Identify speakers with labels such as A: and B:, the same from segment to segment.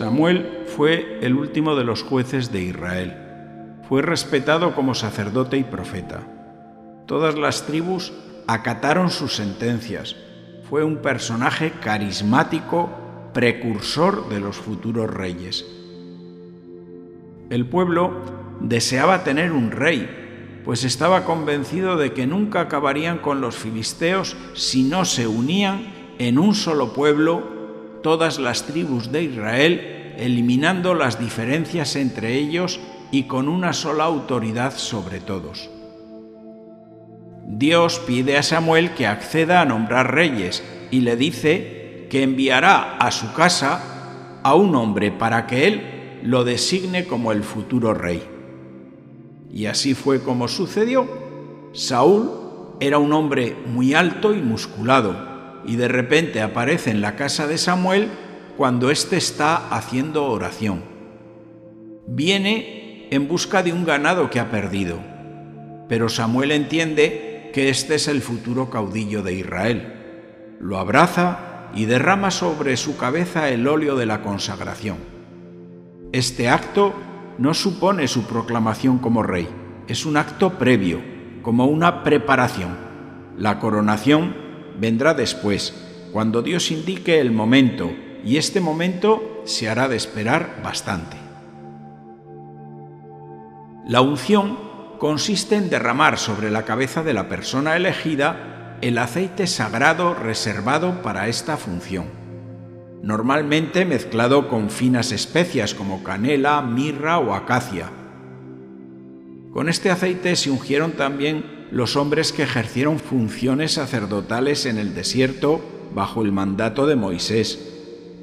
A: Samuel fue el último de los jueces de Israel. Fue respetado como sacerdote y profeta. Todas las tribus acataron sus sentencias. Fue un personaje carismático, precursor de los futuros reyes. El pueblo deseaba tener un rey, pues estaba convencido de que nunca acabarían con los filisteos si no se unían en un solo pueblo todas las tribus de Israel, eliminando las diferencias entre ellos y con una sola autoridad sobre todos. Dios pide a Samuel que acceda a nombrar reyes y le dice que enviará a su casa a un hombre para que él lo designe como el futuro rey. Y así fue como sucedió. Saúl era un hombre muy alto y musculado, y de repente aparece en la casa de Samuel cuando éste está haciendo oración. Viene en busca de un ganado que ha perdido, pero Samuel entiende que este es el futuro caudillo de Israel. Lo abraza y derrama sobre su cabeza el óleo de la consagración. Este acto no supone su proclamación como rey, es un acto previo, como una preparación. La coronación vendrá después, cuando Dios indique el momento, y este momento se hará de esperar bastante. La unción consiste en derramar sobre la cabeza de la persona elegida el aceite sagrado reservado para esta función, normalmente mezclado con finas especias como canela, mirra o acacia. Con este aceite se ungieron también los hombres que ejercieron funciones sacerdotales en el desierto bajo el mandato de Moisés.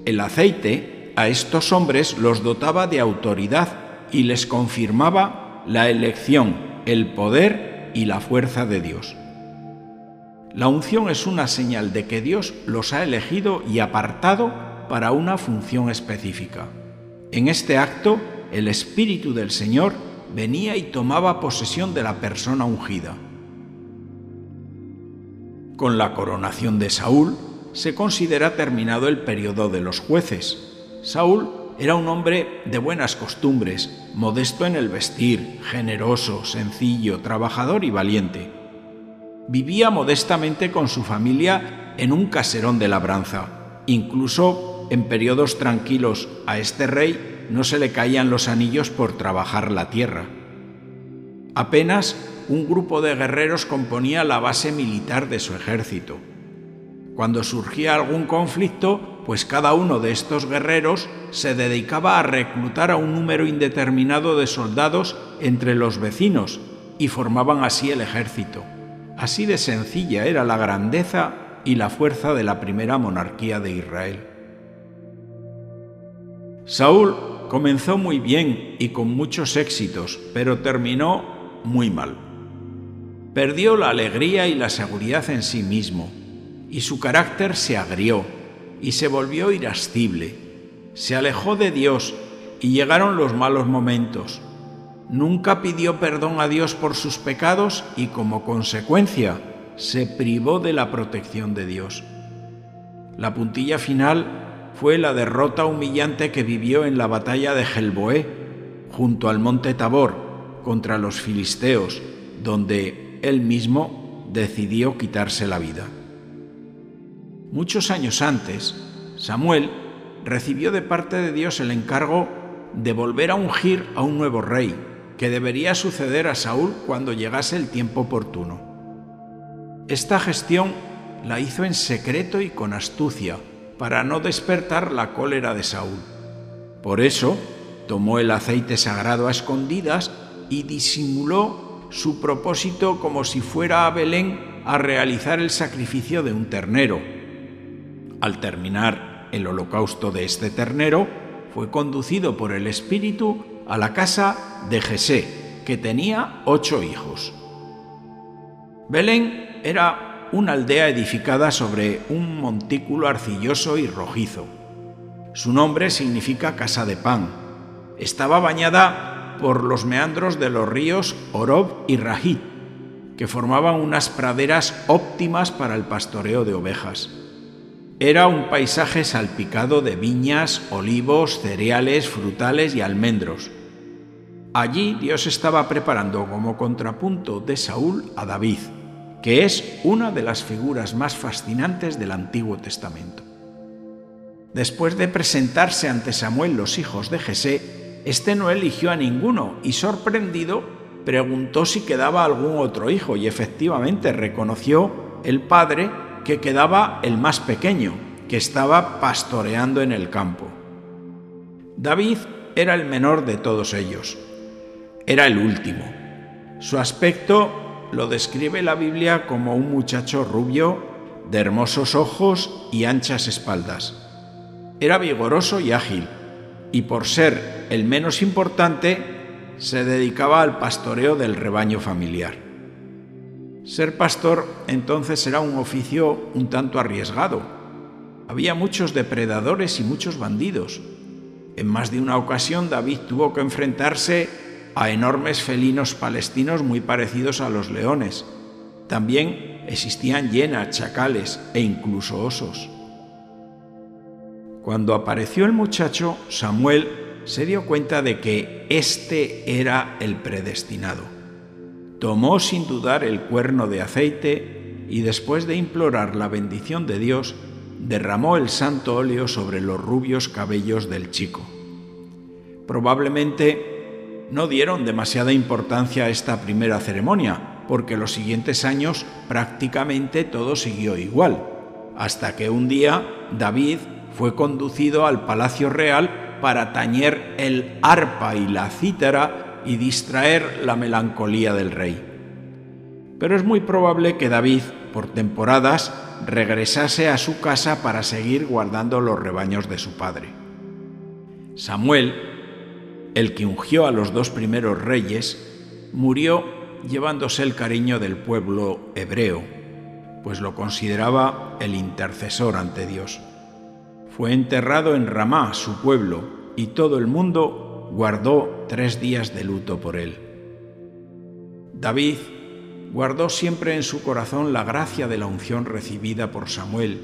A: El aceite a estos hombres los dotaba de autoridad y les confirmaba la elección, el poder y la fuerza de Dios. La unción es una señal de que Dios los ha elegido y apartado para una función específica. En este acto, el Espíritu del Señor venía y tomaba posesión de la persona ungida. Con la coronación de Saúl se considera terminado el periodo de los jueces. Saúl era un hombre de buenas costumbres, modesto en el vestir, generoso, sencillo, trabajador y valiente. Vivía modestamente con su familia en un caserón de labranza. Incluso en periodos tranquilos a este rey no se le caían los anillos por trabajar la tierra. Apenas un grupo de guerreros componía la base militar de su ejército. Cuando surgía algún conflicto, pues cada uno de estos guerreros se dedicaba a reclutar a un número indeterminado de soldados entre los vecinos y formaban así el ejército. Así de sencilla era la grandeza y la fuerza de la primera monarquía de Israel. Saúl comenzó muy bien y con muchos éxitos, pero terminó muy mal. Perdió la alegría y la seguridad en sí mismo, y su carácter se agrió y se volvió irascible. Se alejó de Dios y llegaron los malos momentos. Nunca pidió perdón a Dios por sus pecados y como consecuencia se privó de la protección de Dios. La puntilla final fue la derrota humillante que vivió en la batalla de Gelboé, junto al monte Tabor, contra los filisteos, donde él mismo decidió quitarse la vida. Muchos años antes, Samuel recibió de parte de Dios el encargo de volver a ungir a un nuevo rey, que debería suceder a Saúl cuando llegase el tiempo oportuno. Esta gestión la hizo en secreto y con astucia, para no despertar la cólera de Saúl. Por eso, tomó el aceite sagrado a escondidas y disimuló su propósito como si fuera a Belén a realizar el sacrificio de un ternero. Al terminar el holocausto de este ternero, fue conducido por el Espíritu a la casa de Jesé, que tenía ocho hijos. Belén era una aldea edificada sobre un montículo arcilloso y rojizo. Su nombre significa casa de pan. Estaba bañada por los meandros de los ríos Orob y Rahit, que formaban unas praderas óptimas para el pastoreo de ovejas. Era un paisaje salpicado de viñas, olivos, cereales, frutales y almendros. Allí Dios estaba preparando como contrapunto de Saúl a David, que es una de las figuras más fascinantes del Antiguo Testamento. Después de presentarse ante Samuel los hijos de Jesé, este no eligió a ninguno y sorprendido preguntó si quedaba algún otro hijo y efectivamente reconoció el padre que quedaba el más pequeño, que estaba pastoreando en el campo. David era el menor de todos ellos. Era el último. Su aspecto lo describe la Biblia como un muchacho rubio, de hermosos ojos y anchas espaldas. Era vigoroso y ágil, y por ser el menos importante, se dedicaba al pastoreo del rebaño familiar. Ser pastor entonces era un oficio un tanto arriesgado. Había muchos depredadores y muchos bandidos. En más de una ocasión David tuvo que enfrentarse a enormes felinos palestinos muy parecidos a los leones. También existían hienas, chacales e incluso osos. Cuando apareció el muchacho, Samuel se dio cuenta de que este era el predestinado tomó sin dudar el cuerno de aceite y después de implorar la bendición de Dios, derramó el santo óleo sobre los rubios cabellos del chico. Probablemente no dieron demasiada importancia a esta primera ceremonia, porque los siguientes años prácticamente todo siguió igual, hasta que un día David fue conducido al palacio real para tañer el arpa y la cítara y distraer la melancolía del rey. Pero es muy probable que David, por temporadas, regresase a su casa para seguir guardando los rebaños de su padre. Samuel, el que ungió a los dos primeros reyes, murió llevándose el cariño del pueblo hebreo, pues lo consideraba el intercesor ante Dios. Fue enterrado en Ramá, su pueblo, y todo el mundo guardó tres días de luto por él. David guardó siempre en su corazón la gracia de la unción recibida por Samuel,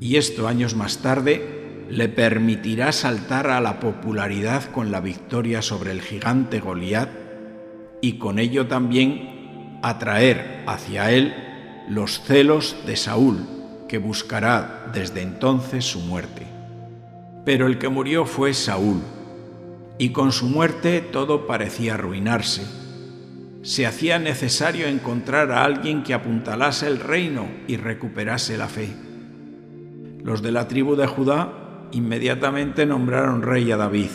A: y esto años más tarde le permitirá saltar a la popularidad con la victoria sobre el gigante Goliat y con ello también atraer hacia él los celos de Saúl, que buscará desde entonces su muerte. Pero el que murió fue Saúl, y con su muerte todo parecía arruinarse. Se hacía necesario encontrar a alguien que apuntalase el reino y recuperase la fe. Los de la tribu de Judá inmediatamente nombraron rey a David.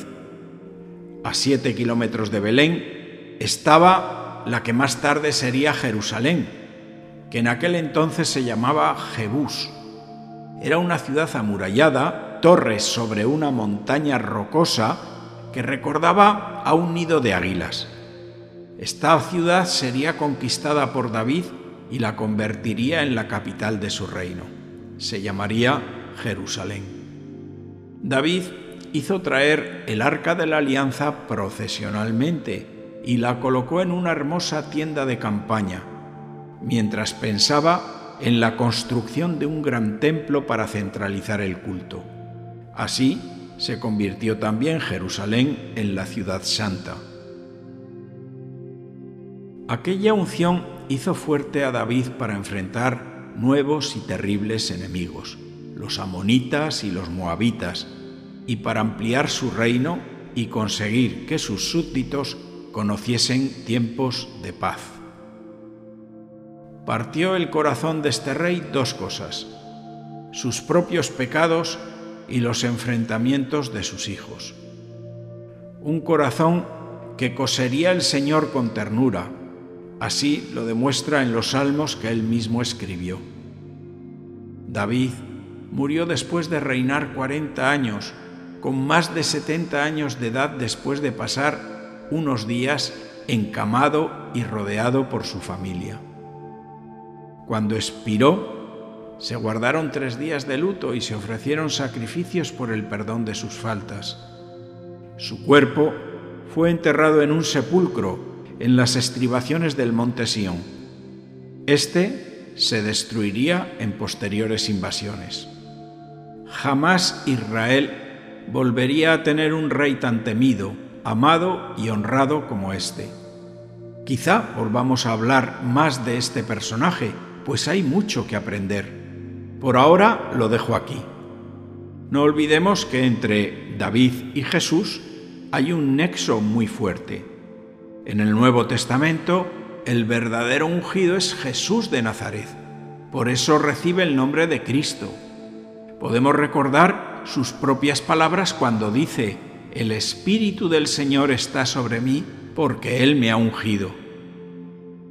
A: A siete kilómetros de Belén estaba la que más tarde sería Jerusalén, que en aquel entonces se llamaba Jebús. Era una ciudad amurallada, torres sobre una montaña rocosa, que recordaba a un nido de águilas. Esta ciudad sería conquistada por David y la convertiría en la capital de su reino. Se llamaría Jerusalén. David hizo traer el arca de la alianza procesionalmente y la colocó en una hermosa tienda de campaña, mientras pensaba en la construcción de un gran templo para centralizar el culto. Así, se convirtió también Jerusalén en la ciudad santa. Aquella unción hizo fuerte a David para enfrentar nuevos y terribles enemigos, los amonitas y los moabitas, y para ampliar su reino y conseguir que sus súbditos conociesen tiempos de paz. Partió el corazón de este rey dos cosas, sus propios pecados y los enfrentamientos de sus hijos. Un corazón que cosería el Señor con ternura, así lo demuestra en los salmos que él mismo escribió. David murió después de reinar 40 años, con más de 70 años de edad después de pasar unos días encamado y rodeado por su familia. Cuando expiró, se guardaron tres días de luto y se ofrecieron sacrificios por el perdón de sus faltas. Su cuerpo fue enterrado en un sepulcro en las estribaciones del monte Sión. Este se destruiría en posteriores invasiones. jamás Israel volvería a tener un rey tan temido, amado y honrado como este. Quizá volvamos a hablar más de este personaje, pues hay mucho que aprender. Por ahora lo dejo aquí. No olvidemos que entre David y Jesús hay un nexo muy fuerte. En el Nuevo Testamento, el verdadero ungido es Jesús de Nazaret. Por eso recibe el nombre de Cristo. Podemos recordar sus propias palabras cuando dice, el Espíritu del Señor está sobre mí porque Él me ha ungido.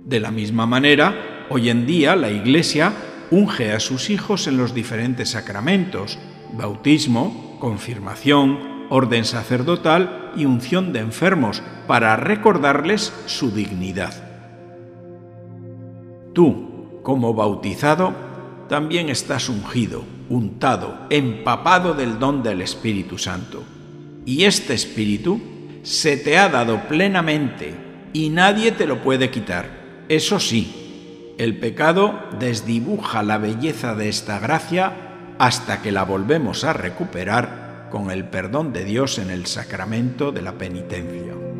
A: De la misma manera, hoy en día la Iglesia unge a sus hijos en los diferentes sacramentos, bautismo, confirmación, orden sacerdotal y unción de enfermos, para recordarles su dignidad. Tú, como bautizado, también estás ungido, untado, empapado del don del Espíritu Santo. Y este Espíritu se te ha dado plenamente y nadie te lo puede quitar. Eso sí, el pecado desdibuja la belleza de esta gracia hasta que la volvemos a recuperar con el perdón de Dios en el sacramento de la penitencia.